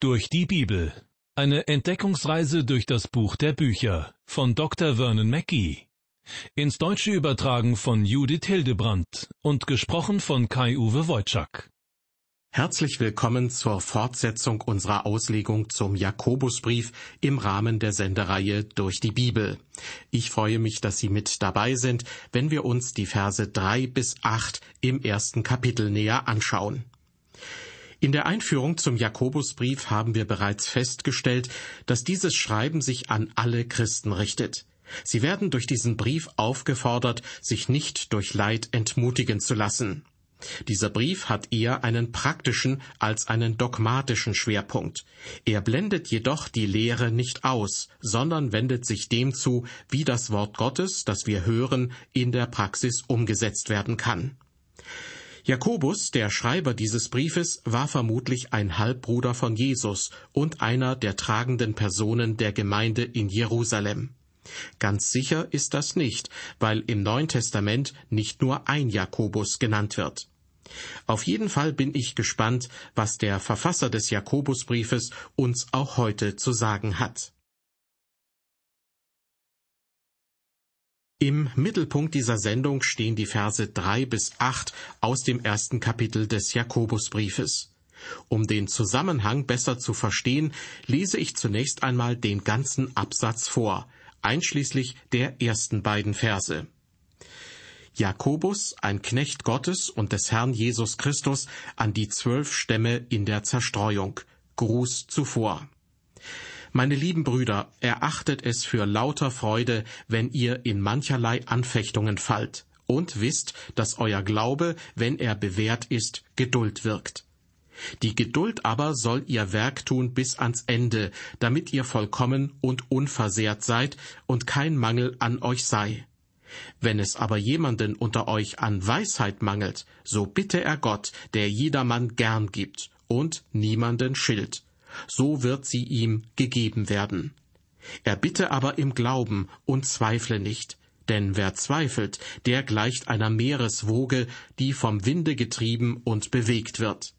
Durch die Bibel. Eine Entdeckungsreise durch das Buch der Bücher von Dr. Vernon Mackey. Ins Deutsche übertragen von Judith Hildebrandt und gesprochen von Kai-Uwe Wojczak. Herzlich willkommen zur Fortsetzung unserer Auslegung zum Jakobusbrief im Rahmen der Sendereihe Durch die Bibel. Ich freue mich, dass Sie mit dabei sind, wenn wir uns die Verse drei bis acht im ersten Kapitel näher anschauen. In der Einführung zum Jakobusbrief haben wir bereits festgestellt, dass dieses Schreiben sich an alle Christen richtet. Sie werden durch diesen Brief aufgefordert, sich nicht durch Leid entmutigen zu lassen. Dieser Brief hat eher einen praktischen als einen dogmatischen Schwerpunkt. Er blendet jedoch die Lehre nicht aus, sondern wendet sich dem zu, wie das Wort Gottes, das wir hören, in der Praxis umgesetzt werden kann. Jakobus, der Schreiber dieses Briefes, war vermutlich ein Halbbruder von Jesus und einer der tragenden Personen der Gemeinde in Jerusalem. Ganz sicher ist das nicht, weil im Neuen Testament nicht nur ein Jakobus genannt wird. Auf jeden Fall bin ich gespannt, was der Verfasser des Jakobusbriefes uns auch heute zu sagen hat. Im Mittelpunkt dieser Sendung stehen die Verse drei bis acht aus dem ersten Kapitel des Jakobusbriefes. Um den Zusammenhang besser zu verstehen, lese ich zunächst einmal den ganzen Absatz vor, einschließlich der ersten beiden Verse. Jakobus, ein Knecht Gottes und des Herrn Jesus Christus, an die zwölf Stämme in der Zerstreuung. Gruß zuvor. Meine lieben Brüder, erachtet es für lauter Freude, wenn ihr in mancherlei Anfechtungen fallt, und wisst, dass euer Glaube, wenn er bewährt ist, Geduld wirkt. Die Geduld aber soll ihr Werk tun bis ans Ende, damit ihr vollkommen und unversehrt seid und kein Mangel an euch sei. Wenn es aber jemanden unter euch an Weisheit mangelt, so bitte er Gott, der jedermann gern gibt und niemanden schilt, so wird sie ihm gegeben werden. Er bitte aber im Glauben und zweifle nicht, denn wer zweifelt, der gleicht einer Meereswoge, die vom Winde getrieben und bewegt wird.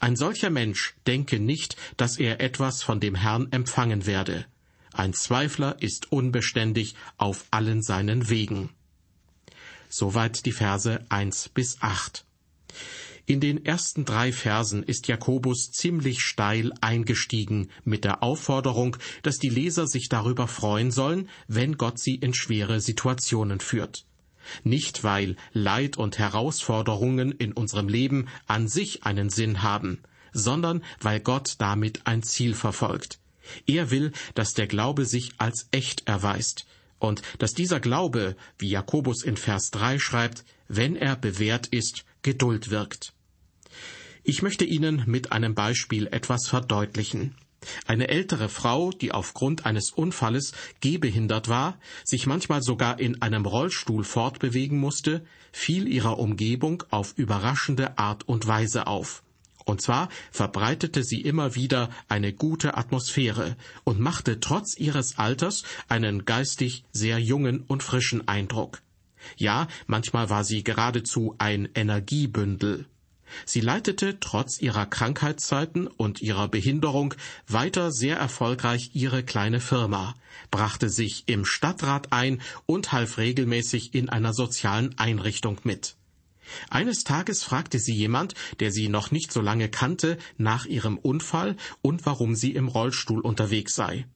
Ein solcher Mensch denke nicht, dass er etwas von dem Herrn empfangen werde. Ein Zweifler ist unbeständig auf allen seinen Wegen. Soweit die Verse eins bis acht. In den ersten drei Versen ist Jakobus ziemlich steil eingestiegen mit der Aufforderung, dass die Leser sich darüber freuen sollen, wenn Gott sie in schwere Situationen führt. Nicht weil Leid und Herausforderungen in unserem Leben an sich einen Sinn haben, sondern weil Gott damit ein Ziel verfolgt. Er will, dass der Glaube sich als echt erweist und dass dieser Glaube, wie Jakobus in Vers 3 schreibt, wenn er bewährt ist, Geduld wirkt. Ich möchte Ihnen mit einem Beispiel etwas verdeutlichen. Eine ältere Frau, die aufgrund eines Unfalles gehbehindert war, sich manchmal sogar in einem Rollstuhl fortbewegen musste, fiel ihrer Umgebung auf überraschende Art und Weise auf. Und zwar verbreitete sie immer wieder eine gute Atmosphäre und machte trotz ihres Alters einen geistig sehr jungen und frischen Eindruck. Ja, manchmal war sie geradezu ein Energiebündel. Sie leitete trotz ihrer Krankheitszeiten und ihrer Behinderung weiter sehr erfolgreich ihre kleine Firma, brachte sich im Stadtrat ein und half regelmäßig in einer sozialen Einrichtung mit. Eines Tages fragte sie jemand, der sie noch nicht so lange kannte, nach ihrem Unfall und warum sie im Rollstuhl unterwegs sei.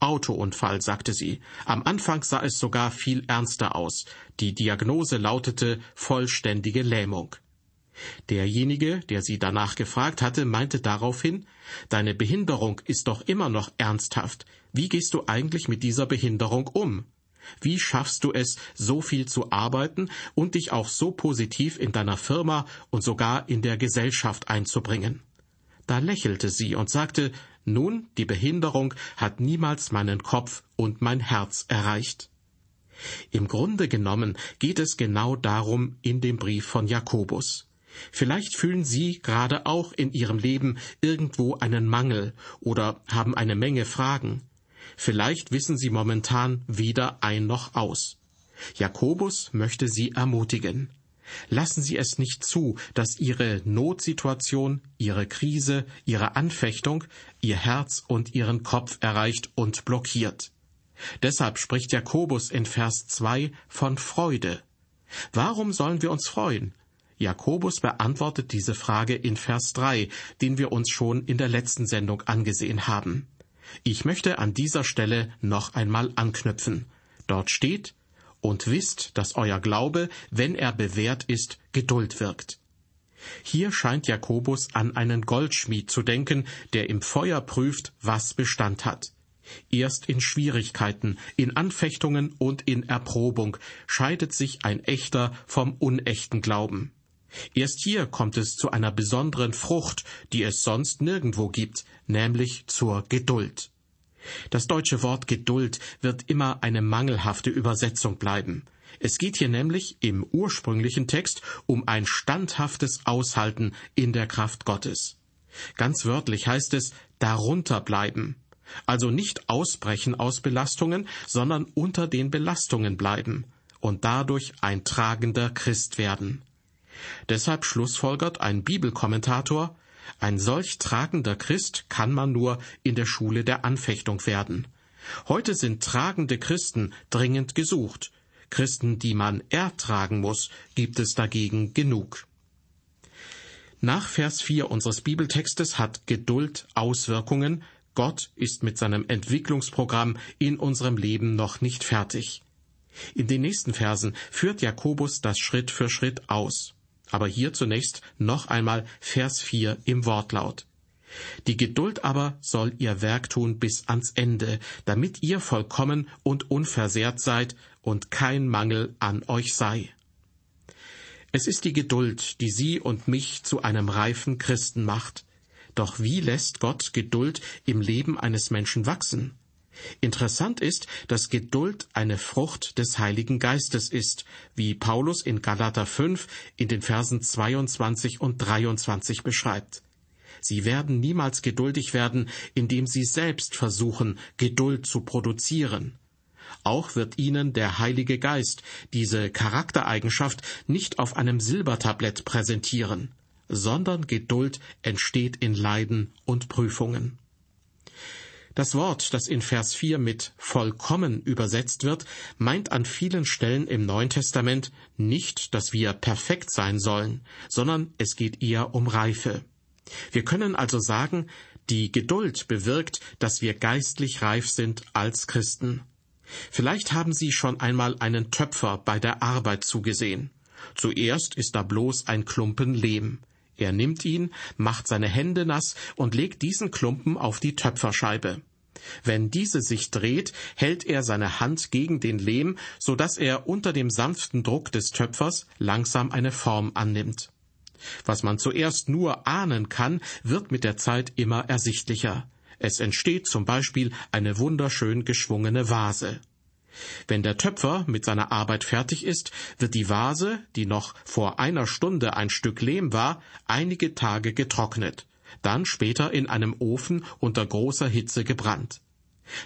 Autounfall, sagte sie. Am Anfang sah es sogar viel ernster aus. Die Diagnose lautete vollständige Lähmung. Derjenige, der sie danach gefragt hatte, meinte daraufhin, Deine Behinderung ist doch immer noch ernsthaft. Wie gehst du eigentlich mit dieser Behinderung um? Wie schaffst du es, so viel zu arbeiten und dich auch so positiv in deiner Firma und sogar in der Gesellschaft einzubringen? Da lächelte sie und sagte, nun, die Behinderung hat niemals meinen Kopf und mein Herz erreicht. Im Grunde genommen geht es genau darum in dem Brief von Jakobus. Vielleicht fühlen Sie gerade auch in Ihrem Leben irgendwo einen Mangel oder haben eine Menge Fragen. Vielleicht wissen Sie momentan weder ein noch aus. Jakobus möchte Sie ermutigen. Lassen Sie es nicht zu, dass Ihre Notsituation, Ihre Krise, Ihre Anfechtung Ihr Herz und Ihren Kopf erreicht und blockiert. Deshalb spricht Jakobus in Vers 2 von Freude. Warum sollen wir uns freuen? Jakobus beantwortet diese Frage in Vers 3, den wir uns schon in der letzten Sendung angesehen haben. Ich möchte an dieser Stelle noch einmal anknüpfen. Dort steht, und wisst, dass euer Glaube, wenn er bewährt ist, Geduld wirkt. Hier scheint Jakobus an einen Goldschmied zu denken, der im Feuer prüft, was Bestand hat. Erst in Schwierigkeiten, in Anfechtungen und in Erprobung scheidet sich ein echter vom unechten Glauben. Erst hier kommt es zu einer besonderen Frucht, die es sonst nirgendwo gibt, nämlich zur Geduld. Das deutsche Wort Geduld wird immer eine mangelhafte Übersetzung bleiben. Es geht hier nämlich im ursprünglichen Text um ein standhaftes Aushalten in der Kraft Gottes. Ganz wörtlich heißt es darunter bleiben. Also nicht ausbrechen aus Belastungen, sondern unter den Belastungen bleiben und dadurch ein tragender Christ werden. Deshalb schlussfolgert ein Bibelkommentator, ein solch tragender Christ kann man nur in der Schule der Anfechtung werden. Heute sind tragende Christen dringend gesucht. Christen, die man ertragen muss, gibt es dagegen genug. Nach Vers 4 unseres Bibeltextes hat Geduld Auswirkungen. Gott ist mit seinem Entwicklungsprogramm in unserem Leben noch nicht fertig. In den nächsten Versen führt Jakobus das Schritt für Schritt aus. Aber hier zunächst noch einmal Vers 4 im Wortlaut. Die Geduld aber soll ihr Werk tun bis ans Ende, damit ihr vollkommen und unversehrt seid und kein Mangel an euch sei. Es ist die Geduld, die Sie und mich zu einem reifen Christen macht. Doch wie lässt Gott Geduld im Leben eines Menschen wachsen? Interessant ist, dass Geduld eine Frucht des Heiligen Geistes ist, wie Paulus in Galater 5 in den Versen 22 und 23 beschreibt. Sie werden niemals geduldig werden, indem sie selbst versuchen, Geduld zu produzieren. Auch wird ihnen der Heilige Geist diese Charaktereigenschaft nicht auf einem Silbertablett präsentieren, sondern Geduld entsteht in Leiden und Prüfungen. Das Wort, das in Vers 4 mit vollkommen übersetzt wird, meint an vielen Stellen im Neuen Testament nicht, dass wir perfekt sein sollen, sondern es geht eher um Reife. Wir können also sagen, die Geduld bewirkt, dass wir geistlich reif sind als Christen. Vielleicht haben Sie schon einmal einen Töpfer bei der Arbeit zugesehen. Zuerst ist da bloß ein Klumpen Lehm. Er nimmt ihn, macht seine Hände nass und legt diesen Klumpen auf die Töpferscheibe. Wenn diese sich dreht, hält er seine Hand gegen den Lehm, so dass er unter dem sanften Druck des Töpfers langsam eine Form annimmt. Was man zuerst nur ahnen kann, wird mit der Zeit immer ersichtlicher. Es entsteht zum Beispiel eine wunderschön geschwungene Vase. Wenn der Töpfer mit seiner Arbeit fertig ist, wird die Vase, die noch vor einer Stunde ein Stück Lehm war, einige Tage getrocknet, dann später in einem Ofen unter großer Hitze gebrannt.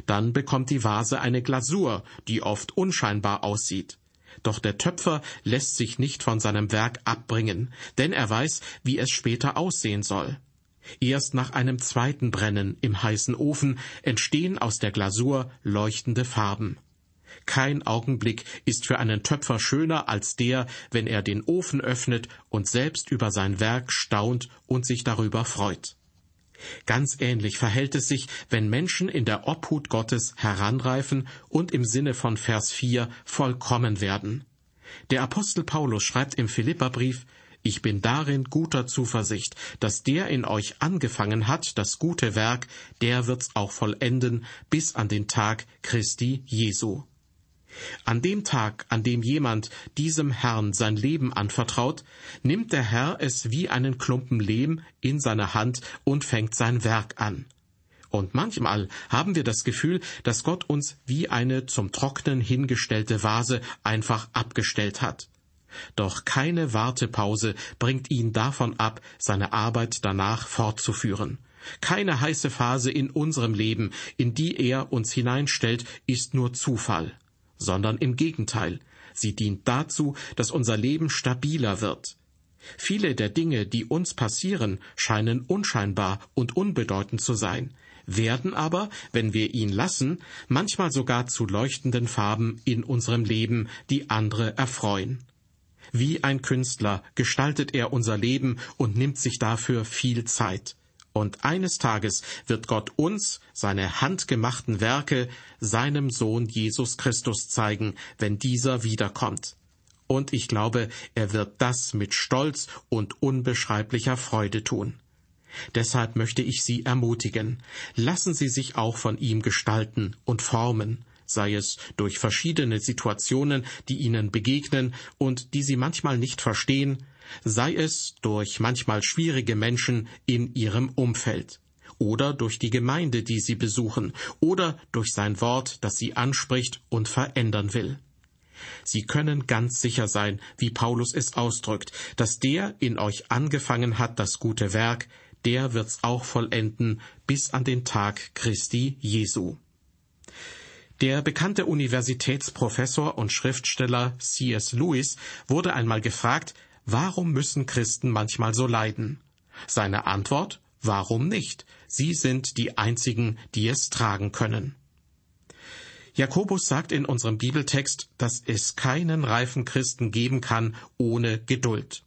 Dann bekommt die Vase eine Glasur, die oft unscheinbar aussieht. Doch der Töpfer lässt sich nicht von seinem Werk abbringen, denn er weiß, wie es später aussehen soll. Erst nach einem zweiten Brennen im heißen Ofen entstehen aus der Glasur leuchtende Farben. Kein Augenblick ist für einen Töpfer schöner als der, wenn er den Ofen öffnet und selbst über sein Werk staunt und sich darüber freut. Ganz ähnlich verhält es sich, wenn Menschen in der Obhut Gottes heranreifen und im Sinne von Vers 4 vollkommen werden. Der Apostel Paulus schreibt im Philipperbrief, ich bin darin guter Zuversicht, dass der in euch angefangen hat, das gute Werk, der wird's auch vollenden bis an den Tag Christi Jesu. An dem Tag, an dem jemand diesem Herrn sein Leben anvertraut, nimmt der Herr es wie einen Klumpen Lehm in seine Hand und fängt sein Werk an. Und manchmal haben wir das Gefühl, dass Gott uns wie eine zum Trocknen hingestellte Vase einfach abgestellt hat. Doch keine Wartepause bringt ihn davon ab, seine Arbeit danach fortzuführen. Keine heiße Phase in unserem Leben, in die er uns hineinstellt, ist nur Zufall sondern im Gegenteil. Sie dient dazu, dass unser Leben stabiler wird. Viele der Dinge, die uns passieren, scheinen unscheinbar und unbedeutend zu sein, werden aber, wenn wir ihn lassen, manchmal sogar zu leuchtenden Farben in unserem Leben, die andere erfreuen. Wie ein Künstler gestaltet er unser Leben und nimmt sich dafür viel Zeit. Und eines Tages wird Gott uns seine handgemachten Werke seinem Sohn Jesus Christus zeigen, wenn dieser wiederkommt. Und ich glaube, er wird das mit Stolz und unbeschreiblicher Freude tun. Deshalb möchte ich Sie ermutigen, lassen Sie sich auch von ihm gestalten und formen, sei es durch verschiedene Situationen, die Ihnen begegnen und die Sie manchmal nicht verstehen, sei es durch manchmal schwierige Menschen in Ihrem Umfeld oder durch die Gemeinde, die Sie besuchen, oder durch sein Wort, das Sie anspricht und verändern will. Sie können ganz sicher sein, wie Paulus es ausdrückt, dass der in euch angefangen hat das gute Werk, der wird's auch vollenden bis an den Tag Christi Jesu. Der bekannte Universitätsprofessor und Schriftsteller C.S. Lewis wurde einmal gefragt, warum müssen Christen manchmal so leiden? Seine Antwort, warum nicht? Sie sind die einzigen, die es tragen können. Jakobus sagt in unserem Bibeltext, dass es keinen reifen Christen geben kann ohne Geduld.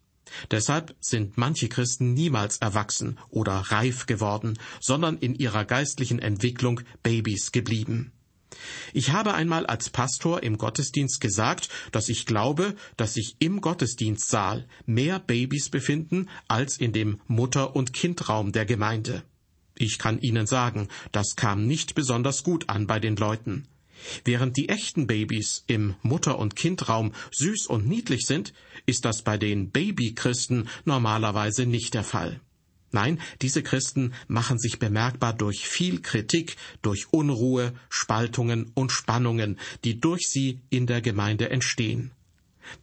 Deshalb sind manche Christen niemals erwachsen oder reif geworden, sondern in ihrer geistlichen Entwicklung Babys geblieben. Ich habe einmal als Pastor im Gottesdienst gesagt, dass ich glaube, dass sich im Gottesdienstsaal mehr Babys befinden als in dem Mutter- und Kindraum der Gemeinde. Ich kann Ihnen sagen, das kam nicht besonders gut an bei den Leuten. Während die echten Babys im Mutter- und Kindraum süß und niedlich sind, ist das bei den Babychristen normalerweise nicht der Fall. Nein, diese Christen machen sich bemerkbar durch viel Kritik, durch Unruhe, Spaltungen und Spannungen, die durch sie in der Gemeinde entstehen.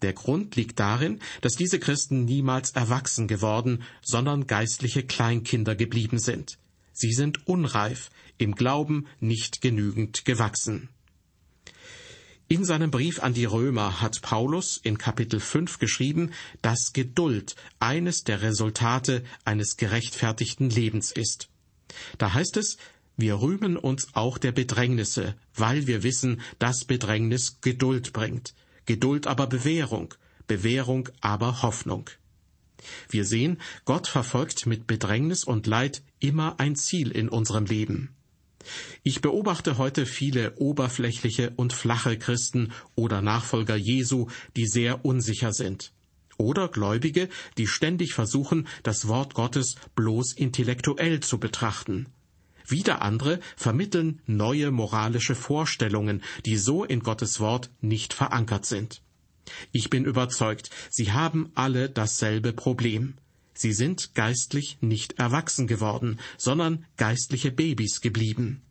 Der Grund liegt darin, dass diese Christen niemals erwachsen geworden, sondern geistliche Kleinkinder geblieben sind. Sie sind unreif, im Glauben nicht genügend gewachsen. In seinem Brief an die Römer hat Paulus in Kapitel 5 geschrieben, dass Geduld eines der Resultate eines gerechtfertigten Lebens ist. Da heißt es, wir rühmen uns auch der Bedrängnisse, weil wir wissen, dass Bedrängnis Geduld bringt, Geduld aber Bewährung, Bewährung aber Hoffnung. Wir sehen, Gott verfolgt mit Bedrängnis und Leid immer ein Ziel in unserem Leben. Ich beobachte heute viele oberflächliche und flache Christen oder Nachfolger Jesu, die sehr unsicher sind. Oder Gläubige, die ständig versuchen, das Wort Gottes bloß intellektuell zu betrachten. Wieder andere vermitteln neue moralische Vorstellungen, die so in Gottes Wort nicht verankert sind. Ich bin überzeugt, sie haben alle dasselbe Problem. Sie sind geistlich nicht erwachsen geworden, sondern geistliche Babys geblieben.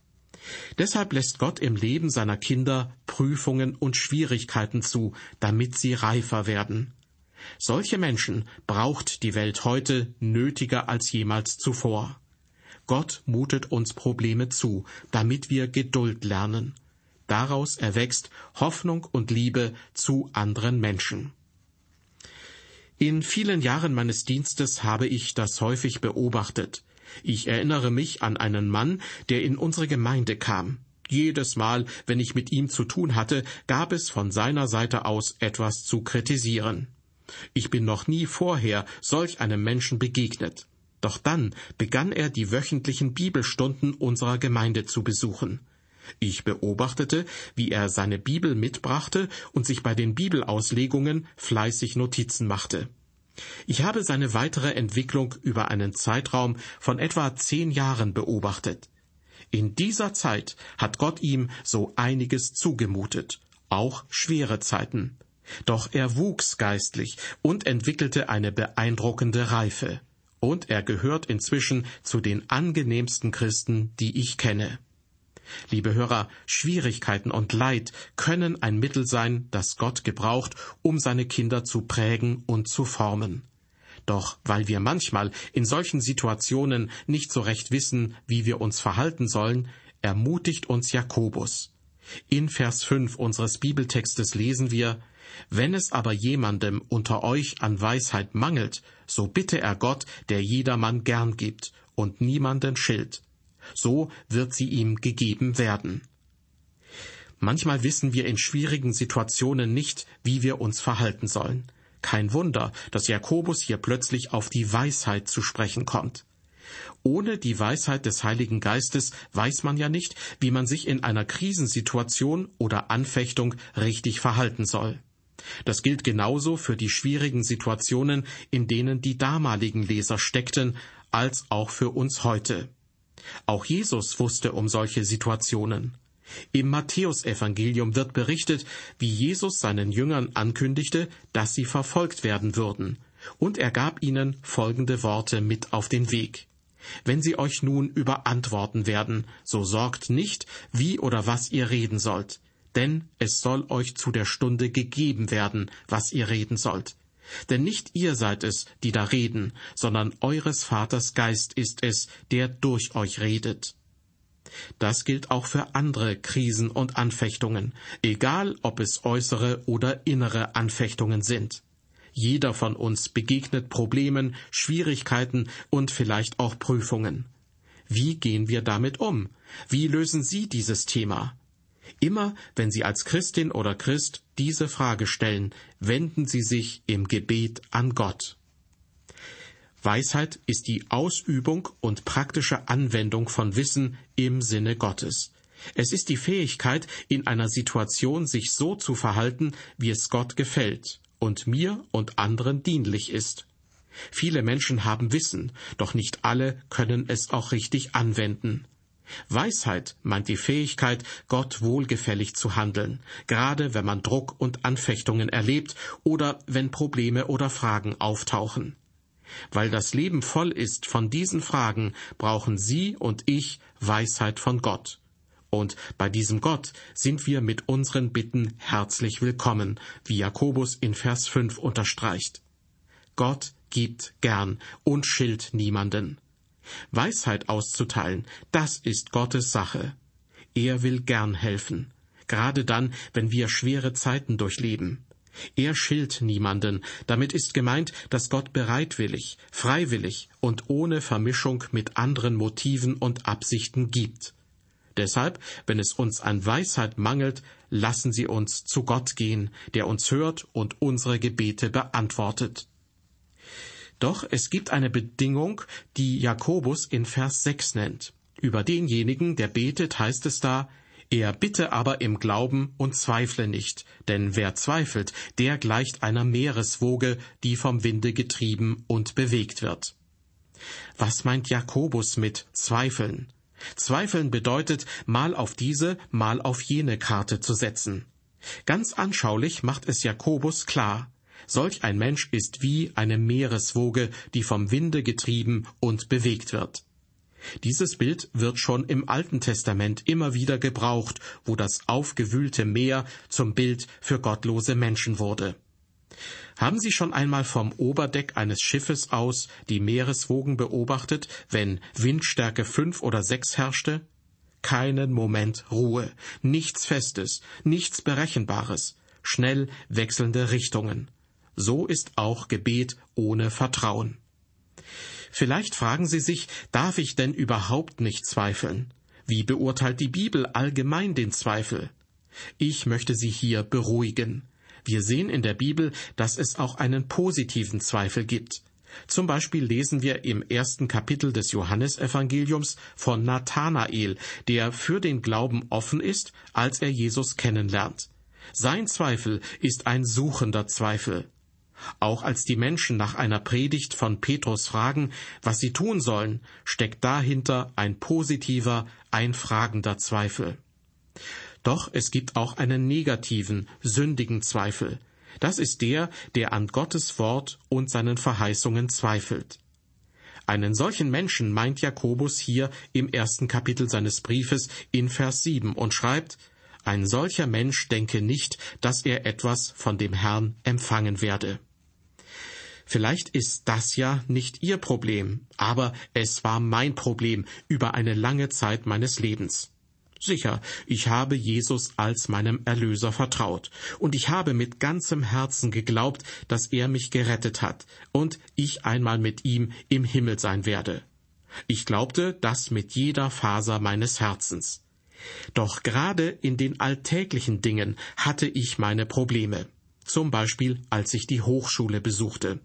Deshalb lässt Gott im Leben seiner Kinder Prüfungen und Schwierigkeiten zu, damit sie reifer werden. Solche Menschen braucht die Welt heute nötiger als jemals zuvor. Gott mutet uns Probleme zu, damit wir Geduld lernen. Daraus erwächst Hoffnung und Liebe zu anderen Menschen. In vielen Jahren meines Dienstes habe ich das häufig beobachtet. Ich erinnere mich an einen Mann, der in unsere Gemeinde kam. Jedes Mal, wenn ich mit ihm zu tun hatte, gab es von seiner Seite aus etwas zu kritisieren. Ich bin noch nie vorher solch einem Menschen begegnet. Doch dann begann er die wöchentlichen Bibelstunden unserer Gemeinde zu besuchen. Ich beobachtete, wie er seine Bibel mitbrachte und sich bei den Bibelauslegungen fleißig Notizen machte. Ich habe seine weitere Entwicklung über einen Zeitraum von etwa zehn Jahren beobachtet. In dieser Zeit hat Gott ihm so einiges zugemutet, auch schwere Zeiten. Doch er wuchs geistlich und entwickelte eine beeindruckende Reife. Und er gehört inzwischen zu den angenehmsten Christen, die ich kenne. Liebe Hörer, Schwierigkeiten und Leid können ein Mittel sein, das Gott gebraucht, um seine Kinder zu prägen und zu formen. Doch weil wir manchmal in solchen Situationen nicht so recht wissen, wie wir uns verhalten sollen, ermutigt uns Jakobus. In Vers 5 unseres Bibeltextes lesen wir, Wenn es aber jemandem unter euch an Weisheit mangelt, so bitte er Gott, der jedermann gern gibt und niemanden schilt. So wird sie ihm gegeben werden. Manchmal wissen wir in schwierigen Situationen nicht, wie wir uns verhalten sollen. Kein Wunder, dass Jakobus hier plötzlich auf die Weisheit zu sprechen kommt. Ohne die Weisheit des Heiligen Geistes weiß man ja nicht, wie man sich in einer Krisensituation oder Anfechtung richtig verhalten soll. Das gilt genauso für die schwierigen Situationen, in denen die damaligen Leser steckten, als auch für uns heute. Auch Jesus wusste um solche Situationen. Im Matthäusevangelium wird berichtet, wie Jesus seinen Jüngern ankündigte, dass sie verfolgt werden würden, und er gab ihnen folgende Worte mit auf den Weg. Wenn sie euch nun überantworten werden, so sorgt nicht, wie oder was ihr reden sollt, denn es soll euch zu der Stunde gegeben werden, was ihr reden sollt. Denn nicht ihr seid es, die da reden, sondern eures Vaters Geist ist es, der durch euch redet. Das gilt auch für andere Krisen und Anfechtungen, egal ob es äußere oder innere Anfechtungen sind. Jeder von uns begegnet Problemen, Schwierigkeiten und vielleicht auch Prüfungen. Wie gehen wir damit um? Wie lösen Sie dieses Thema? Immer wenn Sie als Christin oder Christ diese Frage stellen, wenden Sie sich im Gebet an Gott. Weisheit ist die Ausübung und praktische Anwendung von Wissen im Sinne Gottes. Es ist die Fähigkeit, in einer Situation sich so zu verhalten, wie es Gott gefällt und mir und anderen dienlich ist. Viele Menschen haben Wissen, doch nicht alle können es auch richtig anwenden. Weisheit meint die Fähigkeit, Gott wohlgefällig zu handeln, gerade wenn man Druck und Anfechtungen erlebt oder wenn Probleme oder Fragen auftauchen. Weil das Leben voll ist von diesen Fragen, brauchen Sie und ich Weisheit von Gott. Und bei diesem Gott sind wir mit unseren Bitten herzlich willkommen, wie Jakobus in Vers 5 unterstreicht. Gott gibt gern und schilt niemanden. Weisheit auszuteilen, das ist Gottes Sache. Er will gern helfen, gerade dann, wenn wir schwere Zeiten durchleben. Er schilt niemanden, damit ist gemeint, dass Gott bereitwillig, freiwillig und ohne Vermischung mit anderen Motiven und Absichten gibt. Deshalb, wenn es uns an Weisheit mangelt, lassen Sie uns zu Gott gehen, der uns hört und unsere Gebete beantwortet. Doch es gibt eine Bedingung, die Jakobus in Vers 6 nennt. Über denjenigen, der betet, heißt es da, er bitte aber im Glauben und zweifle nicht, denn wer zweifelt, der gleicht einer Meereswoge, die vom Winde getrieben und bewegt wird. Was meint Jakobus mit Zweifeln? Zweifeln bedeutet, mal auf diese, mal auf jene Karte zu setzen. Ganz anschaulich macht es Jakobus klar. Solch ein Mensch ist wie eine Meereswoge, die vom Winde getrieben und bewegt wird. Dieses Bild wird schon im Alten Testament immer wieder gebraucht, wo das aufgewühlte Meer zum Bild für gottlose Menschen wurde. Haben Sie schon einmal vom Oberdeck eines Schiffes aus die Meereswogen beobachtet, wenn Windstärke fünf oder sechs herrschte? Keinen Moment Ruhe, nichts Festes, nichts Berechenbares, schnell wechselnde Richtungen. So ist auch Gebet ohne Vertrauen. Vielleicht fragen Sie sich, darf ich denn überhaupt nicht zweifeln? Wie beurteilt die Bibel allgemein den Zweifel? Ich möchte Sie hier beruhigen. Wir sehen in der Bibel, dass es auch einen positiven Zweifel gibt. Zum Beispiel lesen wir im ersten Kapitel des Johannesevangeliums von Nathanael, der für den Glauben offen ist, als er Jesus kennenlernt. Sein Zweifel ist ein suchender Zweifel. Auch als die Menschen nach einer Predigt von Petrus fragen, was sie tun sollen, steckt dahinter ein positiver, ein fragender Zweifel. Doch es gibt auch einen negativen, sündigen Zweifel. Das ist der, der an Gottes Wort und seinen Verheißungen zweifelt. Einen solchen Menschen meint Jakobus hier im ersten Kapitel seines Briefes in Vers 7 und schreibt, ein solcher Mensch denke nicht, dass er etwas von dem Herrn empfangen werde. Vielleicht ist das ja nicht Ihr Problem, aber es war mein Problem über eine lange Zeit meines Lebens. Sicher, ich habe Jesus als meinem Erlöser vertraut, und ich habe mit ganzem Herzen geglaubt, dass er mich gerettet hat, und ich einmal mit ihm im Himmel sein werde. Ich glaubte das mit jeder Faser meines Herzens. Doch gerade in den alltäglichen Dingen hatte ich meine Probleme. Zum Beispiel, als ich die Hochschule besuchte.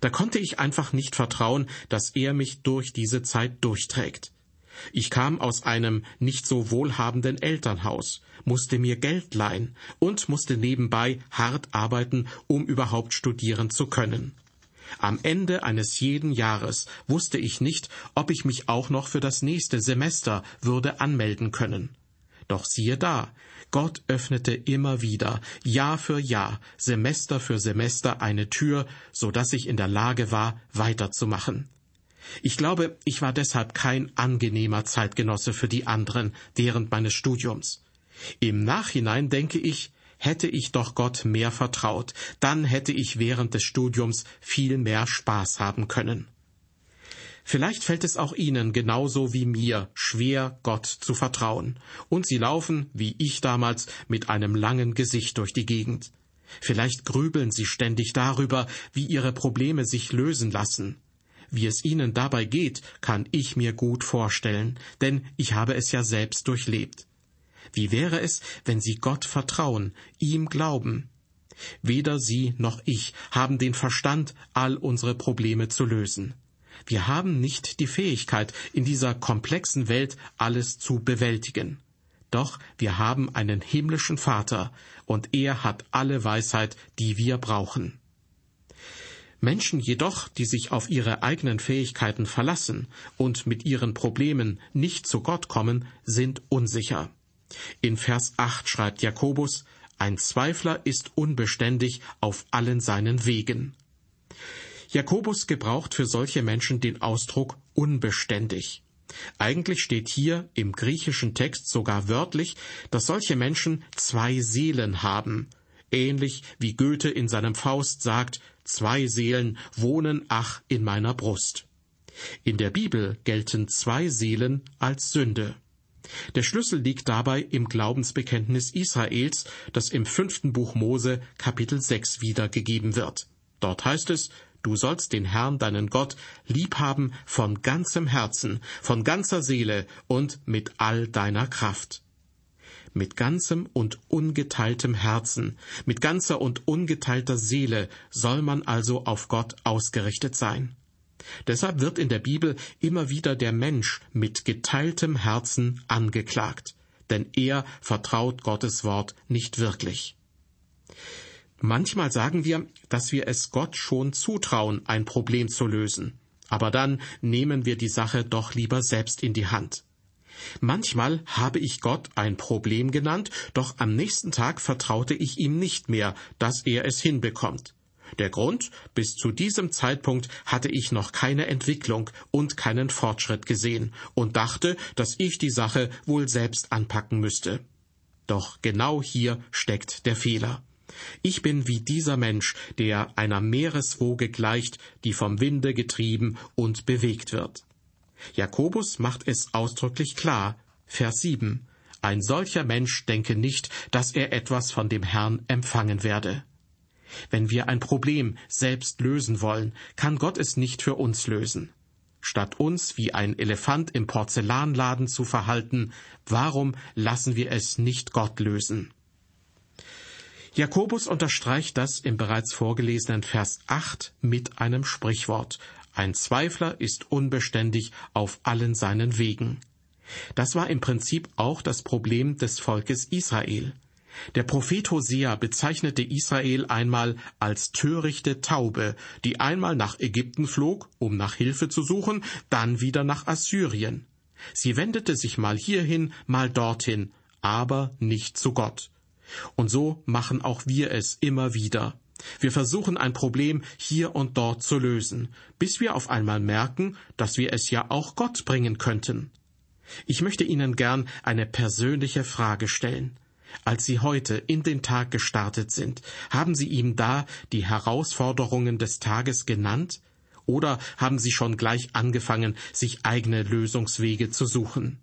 Da konnte ich einfach nicht vertrauen, dass er mich durch diese Zeit durchträgt. Ich kam aus einem nicht so wohlhabenden Elternhaus, musste mir Geld leihen und musste nebenbei hart arbeiten, um überhaupt studieren zu können. Am Ende eines jeden Jahres wusste ich nicht, ob ich mich auch noch für das nächste Semester würde anmelden können. Doch siehe da, Gott öffnete immer wieder, Jahr für Jahr, Semester für Semester eine Tür, so dass ich in der Lage war, weiterzumachen. Ich glaube, ich war deshalb kein angenehmer Zeitgenosse für die anderen während meines Studiums. Im Nachhinein denke ich, hätte ich doch Gott mehr vertraut, dann hätte ich während des Studiums viel mehr Spaß haben können. Vielleicht fällt es auch Ihnen genauso wie mir schwer, Gott zu vertrauen, und Sie laufen, wie ich damals, mit einem langen Gesicht durch die Gegend. Vielleicht grübeln Sie ständig darüber, wie Ihre Probleme sich lösen lassen. Wie es Ihnen dabei geht, kann ich mir gut vorstellen, denn ich habe es ja selbst durchlebt. Wie wäre es, wenn Sie Gott vertrauen, ihm glauben? Weder Sie noch ich haben den Verstand, all unsere Probleme zu lösen. Wir haben nicht die Fähigkeit, in dieser komplexen Welt alles zu bewältigen. Doch wir haben einen himmlischen Vater, und er hat alle Weisheit, die wir brauchen. Menschen jedoch, die sich auf ihre eigenen Fähigkeiten verlassen und mit ihren Problemen nicht zu Gott kommen, sind unsicher. In Vers 8 schreibt Jakobus, ein Zweifler ist unbeständig auf allen seinen Wegen. Jakobus gebraucht für solche Menschen den Ausdruck unbeständig. Eigentlich steht hier im griechischen Text sogar wörtlich, dass solche Menschen zwei Seelen haben, ähnlich wie Goethe in seinem Faust sagt, zwei Seelen wohnen ach in meiner Brust. In der Bibel gelten zwei Seelen als Sünde. Der Schlüssel liegt dabei im Glaubensbekenntnis Israels, das im fünften Buch Mose Kapitel 6 wiedergegeben wird. Dort heißt es, du sollst den Herrn deinen Gott liebhaben von ganzem Herzen, von ganzer Seele und mit all deiner Kraft mit ganzem und ungeteiltem Herzen, mit ganzer und ungeteilter Seele soll man also auf Gott ausgerichtet sein. Deshalb wird in der Bibel immer wieder der Mensch mit geteiltem Herzen angeklagt, denn er vertraut Gottes Wort nicht wirklich. Manchmal sagen wir, dass wir es Gott schon zutrauen, ein Problem zu lösen, aber dann nehmen wir die Sache doch lieber selbst in die Hand. Manchmal habe ich Gott ein Problem genannt, doch am nächsten Tag vertraute ich ihm nicht mehr, dass er es hinbekommt. Der Grund, bis zu diesem Zeitpunkt hatte ich noch keine Entwicklung und keinen Fortschritt gesehen und dachte, dass ich die Sache wohl selbst anpacken müsste. Doch genau hier steckt der Fehler. Ich bin wie dieser Mensch, der einer Meereswoge gleicht, die vom Winde getrieben und bewegt wird. Jakobus macht es ausdrücklich klar, Vers 7. Ein solcher Mensch denke nicht, dass er etwas von dem Herrn empfangen werde. Wenn wir ein Problem selbst lösen wollen, kann Gott es nicht für uns lösen. Statt uns wie ein Elefant im Porzellanladen zu verhalten, warum lassen wir es nicht Gott lösen? Jakobus unterstreicht das im bereits vorgelesenen Vers 8 mit einem Sprichwort, ein Zweifler ist unbeständig auf allen seinen Wegen. Das war im Prinzip auch das Problem des Volkes Israel. Der Prophet Hosea bezeichnete Israel einmal als törichte Taube, die einmal nach Ägypten flog, um nach Hilfe zu suchen, dann wieder nach Assyrien. Sie wendete sich mal hierhin, mal dorthin, aber nicht zu Gott. Und so machen auch wir es immer wieder. Wir versuchen ein Problem hier und dort zu lösen, bis wir auf einmal merken, dass wir es ja auch Gott bringen könnten. Ich möchte Ihnen gern eine persönliche Frage stellen. Als Sie heute in den Tag gestartet sind, haben Sie ihm da die Herausforderungen des Tages genannt? Oder haben Sie schon gleich angefangen, sich eigene Lösungswege zu suchen?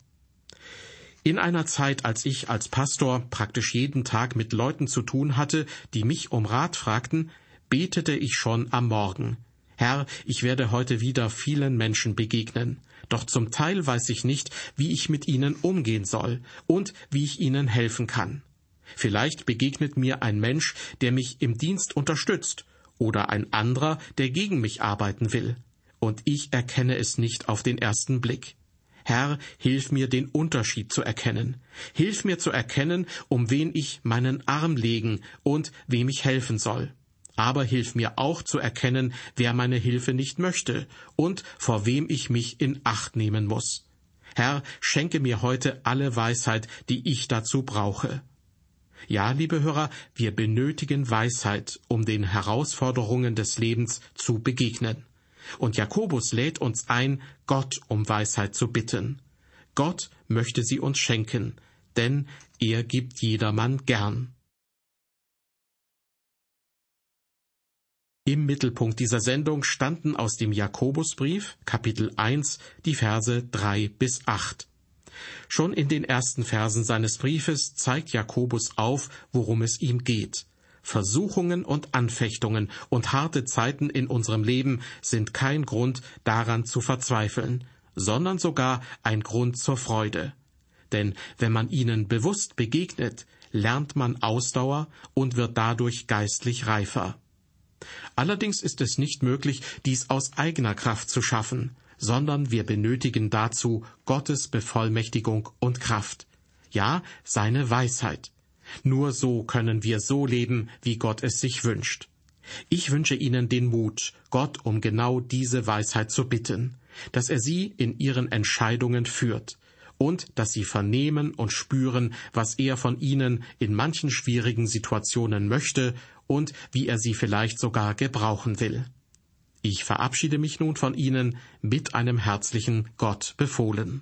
In einer Zeit, als ich als Pastor praktisch jeden Tag mit Leuten zu tun hatte, die mich um Rat fragten, betete ich schon am Morgen. Herr, ich werde heute wieder vielen Menschen begegnen, doch zum Teil weiß ich nicht, wie ich mit ihnen umgehen soll und wie ich ihnen helfen kann. Vielleicht begegnet mir ein Mensch, der mich im Dienst unterstützt, oder ein anderer, der gegen mich arbeiten will, und ich erkenne es nicht auf den ersten Blick. Herr, hilf mir, den Unterschied zu erkennen. Hilf mir zu erkennen, um wen ich meinen Arm legen und wem ich helfen soll. Aber hilf mir auch zu erkennen, wer meine Hilfe nicht möchte und vor wem ich mich in Acht nehmen muss. Herr, schenke mir heute alle Weisheit, die ich dazu brauche. Ja, liebe Hörer, wir benötigen Weisheit, um den Herausforderungen des Lebens zu begegnen. Und Jakobus lädt uns ein, Gott um Weisheit zu bitten. Gott möchte sie uns schenken, denn er gibt jedermann gern. Im Mittelpunkt dieser Sendung standen aus dem Jakobusbrief, Kapitel 1, die Verse 3 bis 8. Schon in den ersten Versen seines Briefes zeigt Jakobus auf, worum es ihm geht. Versuchungen und Anfechtungen und harte Zeiten in unserem Leben sind kein Grund daran zu verzweifeln, sondern sogar ein Grund zur Freude. Denn wenn man ihnen bewusst begegnet, lernt man Ausdauer und wird dadurch geistlich reifer. Allerdings ist es nicht möglich, dies aus eigener Kraft zu schaffen, sondern wir benötigen dazu Gottes Bevollmächtigung und Kraft, ja seine Weisheit. Nur so können wir so leben, wie Gott es sich wünscht. Ich wünsche Ihnen den Mut, Gott um genau diese Weisheit zu bitten, dass er Sie in Ihren Entscheidungen führt und dass Sie vernehmen und spüren, was er von Ihnen in manchen schwierigen Situationen möchte und wie er Sie vielleicht sogar gebrauchen will. Ich verabschiede mich nun von Ihnen mit einem herzlichen Gott befohlen.